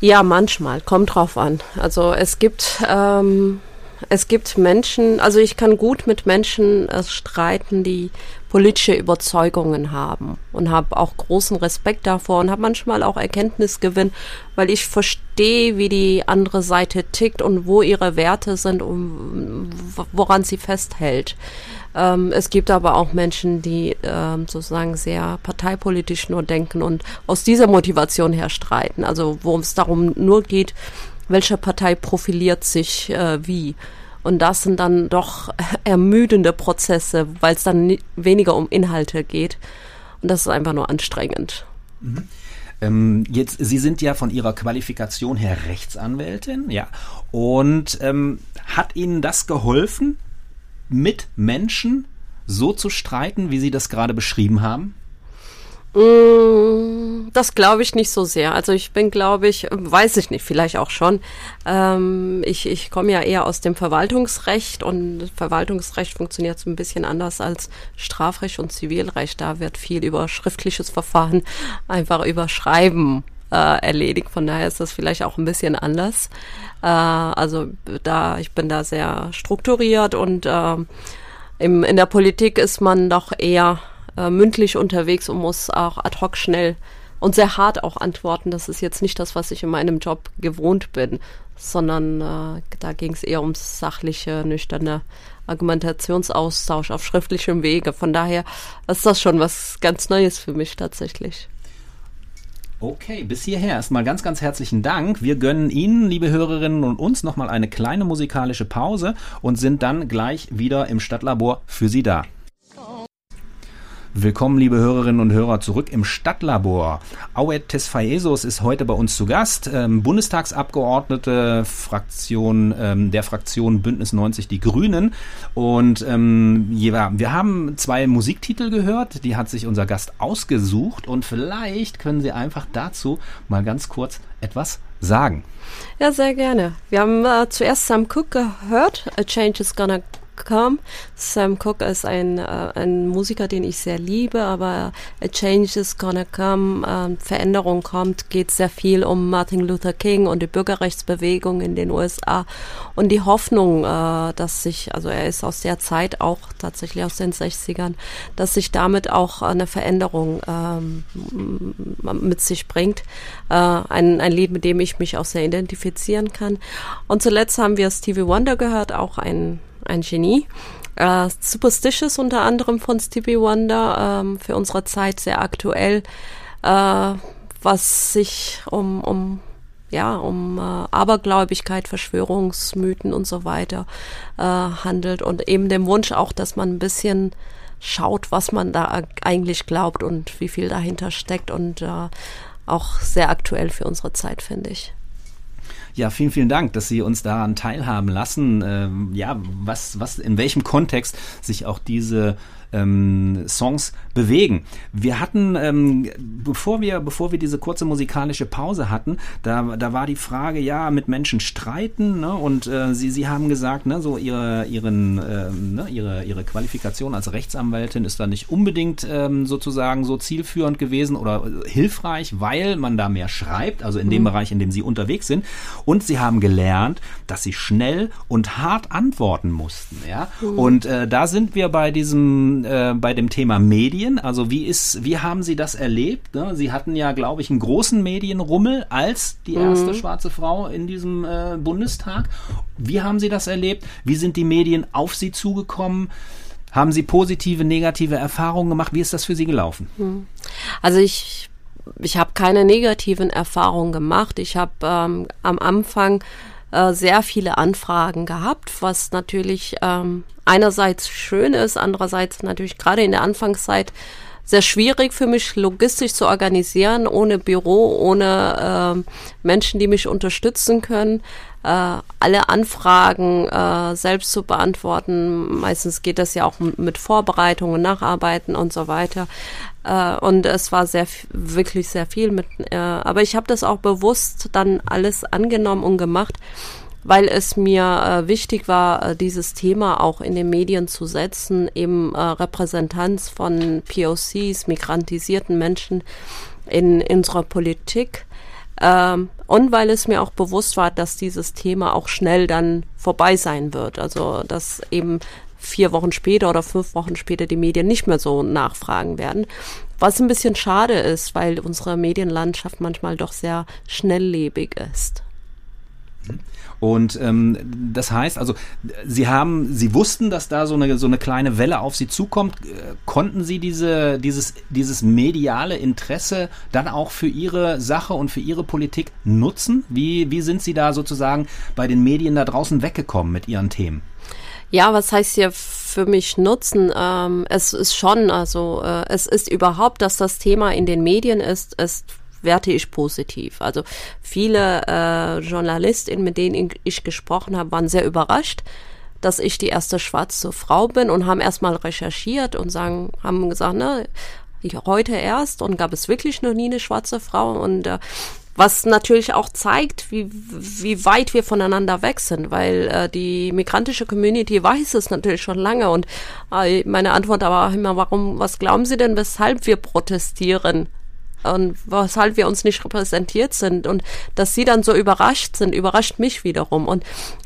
[SPEAKER 2] Ja, manchmal, kommt drauf an. Also es gibt ähm, es gibt Menschen, also ich kann gut mit Menschen äh, streiten, die politische Überzeugungen haben und habe auch großen Respekt davor und habe manchmal auch Erkenntnisgewinn, weil ich verstehe, wie die andere Seite tickt und wo ihre Werte sind und woran sie festhält. Ähm, es gibt aber auch Menschen, die ähm, sozusagen sehr parteipolitisch nur denken und aus dieser Motivation her streiten. Also wo es darum nur geht, welche Partei profiliert sich äh, wie. Und das sind dann doch ermüdende Prozesse, weil es dann weniger um Inhalte geht. Und das ist einfach nur anstrengend.
[SPEAKER 1] Mhm. Ähm, jetzt, Sie sind ja von Ihrer Qualifikation her Rechtsanwältin, ja. Und ähm, hat Ihnen das geholfen, mit Menschen so zu streiten, wie Sie das gerade beschrieben haben?
[SPEAKER 2] Mm, das glaube ich nicht so sehr. Also ich bin, glaube ich, weiß ich nicht, vielleicht auch schon. Ähm, ich ich komme ja eher aus dem Verwaltungsrecht und Verwaltungsrecht funktioniert so ein bisschen anders als Strafrecht und Zivilrecht. Da wird viel über schriftliches Verfahren einfach über Schreiben äh, erledigt. Von daher ist das vielleicht auch ein bisschen anders. Äh, also da ich bin da sehr strukturiert und äh, im, in der Politik ist man doch eher äh, mündlich unterwegs und muss auch ad hoc schnell und sehr hart auch antworten. Das ist jetzt nicht das, was ich in meinem Job gewohnt bin, sondern äh, da ging es eher ums sachliche, nüchterne Argumentationsaustausch auf schriftlichem Wege. Von daher ist das schon was ganz Neues für mich tatsächlich.
[SPEAKER 1] Okay, bis hierher erstmal ganz, ganz herzlichen Dank. Wir gönnen Ihnen, liebe Hörerinnen und uns, nochmal eine kleine musikalische Pause und sind dann gleich wieder im Stadtlabor für Sie da. Willkommen, liebe Hörerinnen und Hörer, zurück im Stadtlabor. Auet Tesfaesos ist heute bei uns zu Gast, ähm, Bundestagsabgeordnete Fraktion ähm, der Fraktion Bündnis 90 Die Grünen. Und ähm, wir haben zwei Musiktitel gehört, die hat sich unser Gast ausgesucht und vielleicht können Sie einfach dazu mal ganz kurz etwas sagen.
[SPEAKER 2] Ja, sehr gerne. Wir haben äh, zuerst Sam Cooke gehört, A Change is Gonna kam. Sam Cooke ist ein, äh, ein Musiker, den ich sehr liebe, aber A Change is Gonna Come, äh, Veränderung kommt, geht sehr viel um Martin Luther King und die Bürgerrechtsbewegung in den USA und die Hoffnung, äh, dass sich, also er ist aus der Zeit auch tatsächlich aus den 60ern, dass sich damit auch eine Veränderung ähm, mit sich bringt. Äh, ein, ein Lied, mit dem ich mich auch sehr identifizieren kann. Und zuletzt haben wir Stevie Wonder gehört, auch ein ein Genie. Äh, Superstitious unter anderem von Stevie Wonder, ähm, für unsere Zeit sehr aktuell, äh, was sich um, um ja, um äh, Abergläubigkeit, Verschwörungsmythen und so weiter äh, handelt und eben dem Wunsch auch, dass man ein bisschen schaut, was man da eigentlich glaubt und wie viel dahinter steckt und äh, auch sehr aktuell für unsere Zeit, finde ich.
[SPEAKER 1] Ja, vielen, vielen Dank, dass Sie uns daran teilhaben lassen. Ähm, ja, was, was, in welchem Kontext sich auch diese ähm, Songs bewegen. Wir hatten, ähm, bevor wir, bevor wir diese kurze musikalische Pause hatten, da, da war die Frage, ja, mit Menschen streiten, ne? Und äh, sie, sie haben gesagt, ne, so ihre, ihren, äh, ne, ihre, ihre Qualifikation als Rechtsanwältin ist da nicht unbedingt ähm, sozusagen so zielführend gewesen oder hilfreich, weil man da mehr schreibt, also in dem mhm. Bereich, in dem sie unterwegs sind. Und sie haben gelernt, dass sie schnell und hart antworten mussten. Ja? Mhm. Und äh, da sind wir bei diesem äh, bei dem Thema Medien. Also wie ist, wie haben Sie das erlebt? Ne? Sie hatten ja, glaube ich, einen großen Medienrummel als die erste mhm. schwarze Frau in diesem äh, Bundestag. Wie haben Sie das erlebt? Wie sind die Medien auf Sie zugekommen? Haben Sie positive, negative Erfahrungen gemacht? Wie ist das für Sie gelaufen? Mhm.
[SPEAKER 2] Also ich, ich habe keine negativen Erfahrungen gemacht. Ich habe ähm, am Anfang äh, sehr viele Anfragen gehabt, was natürlich ähm, einerseits schön ist, andererseits natürlich gerade in der Anfangszeit sehr schwierig für mich, logistisch zu organisieren, ohne Büro, ohne äh, Menschen, die mich unterstützen können, äh, alle Anfragen äh, selbst zu beantworten. Meistens geht das ja auch mit Vorbereitungen, Nacharbeiten und so weiter. Äh, und es war sehr wirklich sehr viel mit. Äh, aber ich habe das auch bewusst dann alles angenommen und gemacht weil es mir äh, wichtig war, äh, dieses Thema auch in den Medien zu setzen, eben äh, Repräsentanz von POCs, migrantisierten Menschen in, in unserer Politik. Ähm, und weil es mir auch bewusst war, dass dieses Thema auch schnell dann vorbei sein wird. Also dass eben vier Wochen später oder fünf Wochen später die Medien nicht mehr so nachfragen werden. Was ein bisschen schade ist, weil unsere Medienlandschaft manchmal doch sehr schnelllebig ist.
[SPEAKER 1] Und ähm, das heißt, also Sie haben, Sie wussten, dass da so eine so eine kleine Welle auf Sie zukommt. Äh, konnten Sie diese dieses dieses mediale Interesse dann auch für Ihre Sache und für Ihre Politik nutzen? Wie wie sind Sie da sozusagen bei den Medien da draußen weggekommen mit Ihren Themen?
[SPEAKER 2] Ja, was heißt hier für mich nutzen? Ähm, es ist schon, also äh, es ist überhaupt, dass das Thema in den Medien ist, ist werte ich positiv. Also viele äh, JournalistInnen, mit denen ich gesprochen habe, waren sehr überrascht, dass ich die erste schwarze Frau bin und haben erstmal recherchiert und sagen, haben gesagt, ne, heute erst und gab es wirklich noch nie eine schwarze Frau und äh, was natürlich auch zeigt, wie, wie weit wir voneinander weg sind, weil äh, die migrantische Community weiß es natürlich schon lange und äh, meine Antwort aber immer, warum, was glauben Sie denn, weshalb wir protestieren? Und weshalb wir uns nicht repräsentiert sind und dass sie dann so überrascht sind, überrascht mich wiederum und,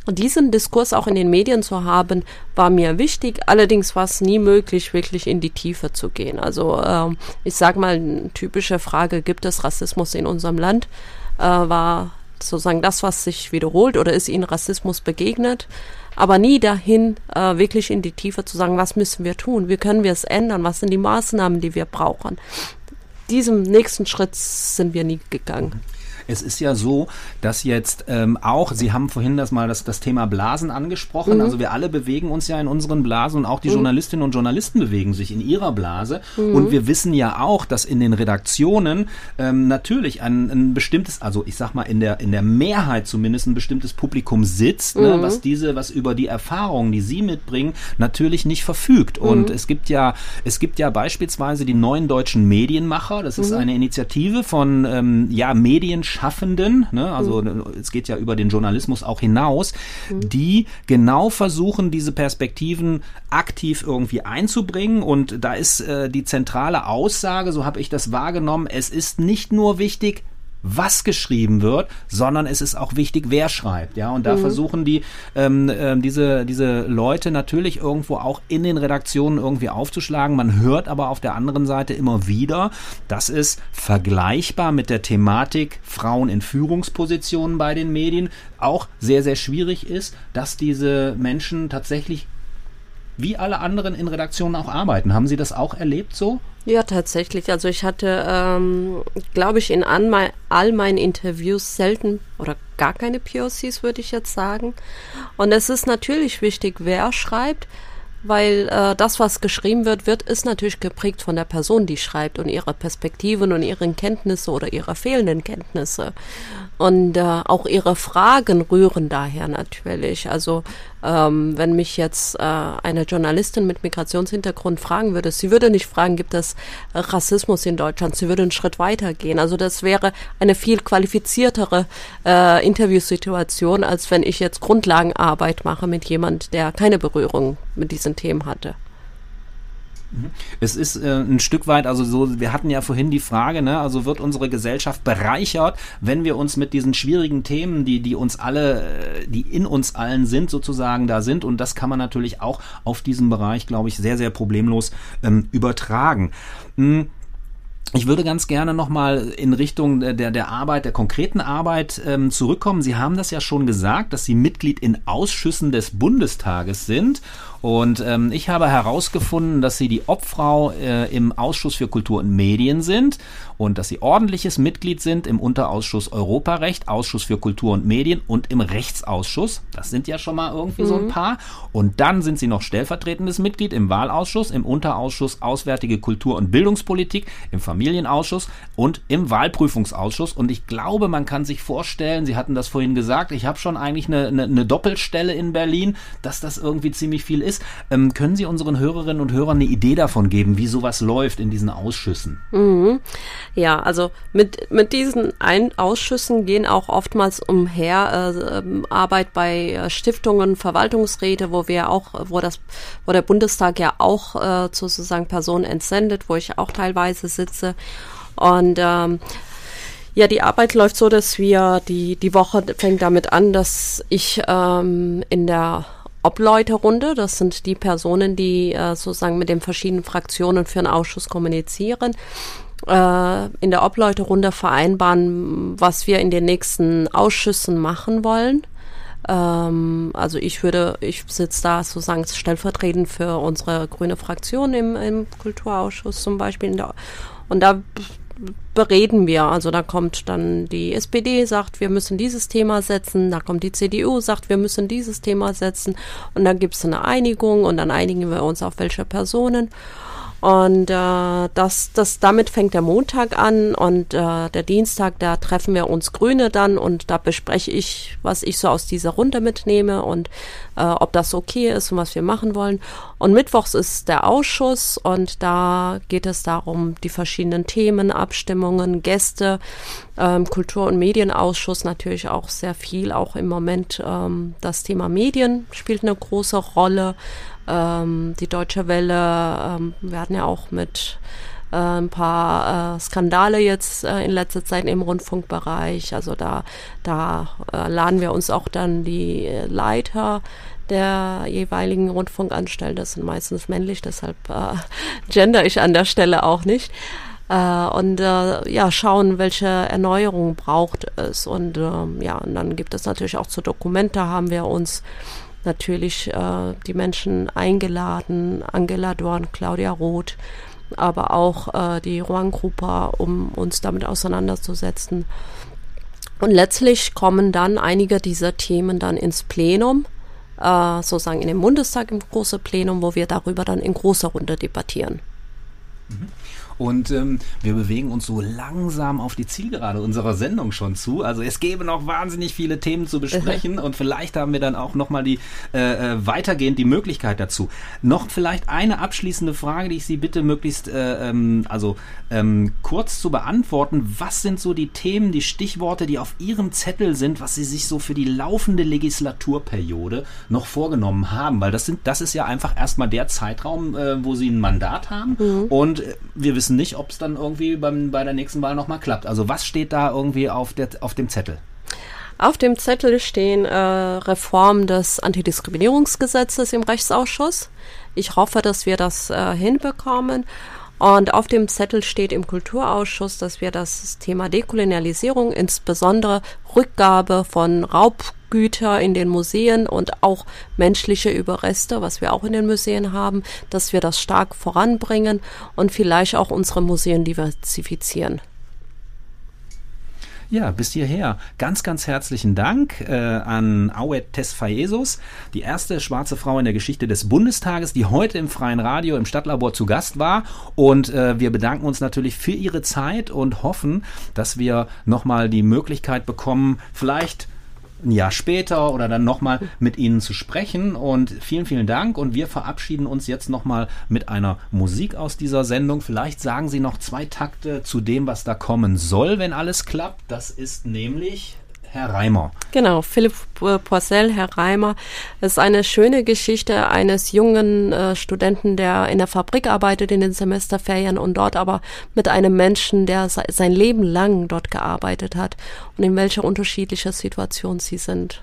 [SPEAKER 2] diesen Diskurs auch in den Medien zu haben, war mir wichtig. Allerdings war es nie möglich, wirklich in die Tiefe zu gehen. Also ähm, ich sage mal, typische Frage, gibt es Rassismus in unserem Land, äh, war sozusagen das, was sich wiederholt oder ist Ihnen Rassismus begegnet? aber nie dahin, äh, wirklich in die Tiefe zu sagen, was müssen wir tun, wie können wir es ändern, was sind die Maßnahmen, die wir brauchen diesem nächsten Schritt sind wir nie gegangen.
[SPEAKER 1] Es ist ja so, dass jetzt ähm, auch, Sie haben vorhin das mal das, das Thema Blasen angesprochen, mhm. also wir alle bewegen uns ja in unseren Blasen und auch die mhm. Journalistinnen und Journalisten bewegen sich in ihrer Blase mhm. und wir wissen ja auch, dass in den Redaktionen ähm, natürlich ein, ein bestimmtes, also ich sag mal in der, in der Mehrheit zumindest ein bestimmtes Publikum sitzt, ne, mhm. was diese, was über die Erfahrungen, die Sie mitbringen, natürlich nicht verfügt und mhm. es gibt ja, es gibt ja beispielsweise die neuen deutschen Medienmacher, das ist mhm. eine Initiative von ähm, ja, Medien Schaffenden, ne, also mhm. es geht ja über den Journalismus auch hinaus, mhm. die genau versuchen, diese Perspektiven aktiv irgendwie einzubringen. Und da ist äh, die zentrale Aussage, so habe ich das wahrgenommen, es ist nicht nur wichtig, was geschrieben wird, sondern es ist auch wichtig, wer schreibt. Ja, und da mhm. versuchen die ähm, äh, diese diese Leute natürlich irgendwo auch in den Redaktionen irgendwie aufzuschlagen. Man hört aber auf der anderen Seite immer wieder, dass es vergleichbar mit der Thematik Frauen in Führungspositionen bei den Medien auch sehr sehr schwierig ist, dass diese Menschen tatsächlich wie alle anderen in Redaktionen auch arbeiten. Haben Sie das auch erlebt so?
[SPEAKER 2] Ja, tatsächlich. Also ich hatte, ähm, glaube ich, in all meinen Interviews selten oder gar keine POCs, würde ich jetzt sagen. Und es ist natürlich wichtig, wer schreibt, weil äh, das, was geschrieben wird, wird ist natürlich geprägt von der Person, die schreibt und ihrer Perspektiven und ihren Kenntnisse oder ihrer fehlenden Kenntnisse. Und äh, auch ihre Fragen rühren daher natürlich. Also ähm, wenn mich jetzt äh, eine Journalistin mit Migrationshintergrund fragen würde, sie würde nicht fragen, gibt es Rassismus in Deutschland? Sie würde einen Schritt weiter gehen. Also das wäre eine viel qualifiziertere äh, Interviewsituation, als wenn ich jetzt Grundlagenarbeit mache mit jemand, der keine Berührung mit diesen Themen hatte.
[SPEAKER 1] Es ist äh, ein Stück weit, also so, wir hatten ja vorhin die Frage, ne, also wird unsere Gesellschaft bereichert, wenn wir uns mit diesen schwierigen Themen, die, die uns alle, äh, die in uns allen sind, sozusagen da sind. Und das kann man natürlich auch auf diesem Bereich, glaube ich, sehr, sehr problemlos ähm, übertragen. Hm ich würde ganz gerne nochmal in Richtung der, der Arbeit, der konkreten Arbeit ähm, zurückkommen. Sie haben das ja schon gesagt, dass Sie Mitglied in Ausschüssen des Bundestages sind. Und ähm, ich habe herausgefunden, dass Sie die Obfrau äh, im Ausschuss für Kultur und Medien sind und dass Sie ordentliches Mitglied sind im Unterausschuss Europarecht, Ausschuss für Kultur und Medien und im Rechtsausschuss. Das sind ja schon mal irgendwie mhm. so ein mhm. paar. Und dann sind Sie noch stellvertretendes Mitglied im Wahlausschuss, im Unterausschuss Auswärtige Kultur und Bildungspolitik, im Familienausschuss und im Wahlprüfungsausschuss. Und ich glaube, man kann sich vorstellen, Sie hatten das vorhin gesagt, ich habe schon eigentlich eine, eine, eine Doppelstelle in Berlin, dass das irgendwie ziemlich viel ist ist. Ähm, können Sie unseren Hörerinnen und Hörern eine Idee davon geben, wie sowas läuft in diesen Ausschüssen?
[SPEAKER 2] Mhm. Ja, also mit, mit diesen Ein Ausschüssen gehen auch oftmals umher äh, ähm, Arbeit bei äh, Stiftungen, Verwaltungsräte, wo wir auch, wo das, wo der Bundestag ja auch äh, sozusagen Personen entsendet, wo ich auch teilweise sitze. Und ähm, ja, die Arbeit läuft so, dass wir die, die Woche fängt damit an, dass ich ähm, in der Obleuterunde. Das sind die Personen, die äh, sozusagen mit den verschiedenen Fraktionen für einen Ausschuss kommunizieren. Äh, in der Obleuterunde vereinbaren, was wir in den nächsten Ausschüssen machen wollen. Ähm, also ich würde, ich sitze da sozusagen stellvertretend für unsere grüne Fraktion im, im Kulturausschuss zum Beispiel. Der, und da bereden wir. Also da kommt dann die SPD, sagt, wir müssen dieses Thema setzen, da kommt die CDU, sagt, wir müssen dieses Thema setzen und dann gibt es eine Einigung und dann einigen wir uns auf welche Personen. Und äh, das, das, damit fängt der Montag an und äh, der Dienstag, da treffen wir uns Grüne dann und da bespreche ich, was ich so aus dieser Runde mitnehme und äh, ob das okay ist und was wir machen wollen. Und mittwochs ist der Ausschuss und da geht es darum, die verschiedenen Themen, Abstimmungen, Gäste, ähm, Kultur- und Medienausschuss natürlich auch sehr viel, auch im Moment ähm, das Thema Medien spielt eine große Rolle. Ähm, die Deutsche Welle, ähm, wir hatten ja auch mit äh, ein paar äh, Skandale jetzt äh, in letzter Zeit im Rundfunkbereich. Also da, da äh, laden wir uns auch dann die Leiter der jeweiligen Rundfunkanstalten, das sind meistens männlich, deshalb äh, gender ich an der Stelle auch nicht. Äh, und äh, ja, schauen, welche Erneuerung braucht es. Und ähm, ja, und dann gibt es natürlich auch zu Dokumente, haben wir uns natürlich äh, die Menschen eingeladen, Angela Dorn, Claudia Roth, aber auch äh, die Rohan-Gruppe, um uns damit auseinanderzusetzen. Und letztlich kommen dann einige dieser Themen dann ins Plenum, äh, sozusagen in den Bundestag im großen Plenum, wo wir darüber dann in großer Runde debattieren.
[SPEAKER 1] Mhm. Und ähm, wir bewegen uns so langsam auf die Zielgerade unserer Sendung schon zu. Also es gäbe noch wahnsinnig viele Themen zu besprechen und vielleicht haben wir dann auch nochmal die äh, äh, weitergehend die Möglichkeit dazu. Noch vielleicht eine abschließende Frage, die ich Sie bitte möglichst äh, ähm, also ähm, kurz zu beantworten. Was sind so die Themen, die Stichworte, die auf Ihrem Zettel sind, was Sie sich so für die laufende Legislaturperiode noch vorgenommen haben? Weil das sind, das ist ja einfach erstmal der Zeitraum, äh, wo Sie ein Mandat haben mhm. und äh, wir wissen nicht, ob es dann irgendwie beim, bei der nächsten Wahl nochmal klappt. Also was steht da irgendwie auf, der, auf dem Zettel?
[SPEAKER 2] Auf dem Zettel stehen äh, Reform des Antidiskriminierungsgesetzes im Rechtsausschuss. Ich hoffe, dass wir das äh, hinbekommen. Und auf dem Zettel steht im Kulturausschuss, dass wir das Thema Dekolonialisierung, insbesondere Rückgabe von Raubgüter in den Museen und auch menschliche Überreste, was wir auch in den Museen haben, dass wir das stark voranbringen und vielleicht auch unsere Museen diversifizieren.
[SPEAKER 1] Ja, bis hierher. Ganz, ganz herzlichen Dank äh, an Awet Tesfayesus, die erste schwarze Frau in der Geschichte des Bundestages, die heute im Freien Radio im Stadtlabor zu Gast war. Und äh, wir bedanken uns natürlich für ihre Zeit und hoffen, dass wir nochmal die Möglichkeit bekommen, vielleicht ein Jahr später oder dann nochmal mit Ihnen zu sprechen. Und vielen, vielen Dank. Und wir verabschieden uns jetzt nochmal mit einer Musik aus dieser Sendung. Vielleicht sagen Sie noch zwei Takte zu dem, was da kommen soll, wenn alles klappt. Das ist nämlich Herr Reimer.
[SPEAKER 2] Genau, Philipp Porcel, Herr Reimer. Es ist eine schöne Geschichte eines jungen äh, Studenten, der in der Fabrik arbeitet in den Semesterferien und dort aber mit einem Menschen, der se sein Leben lang dort gearbeitet hat und in welcher unterschiedlicher Situation sie sind.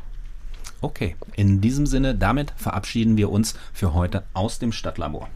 [SPEAKER 1] Okay, in diesem Sinne, damit verabschieden wir uns für heute aus dem Stadtlabor.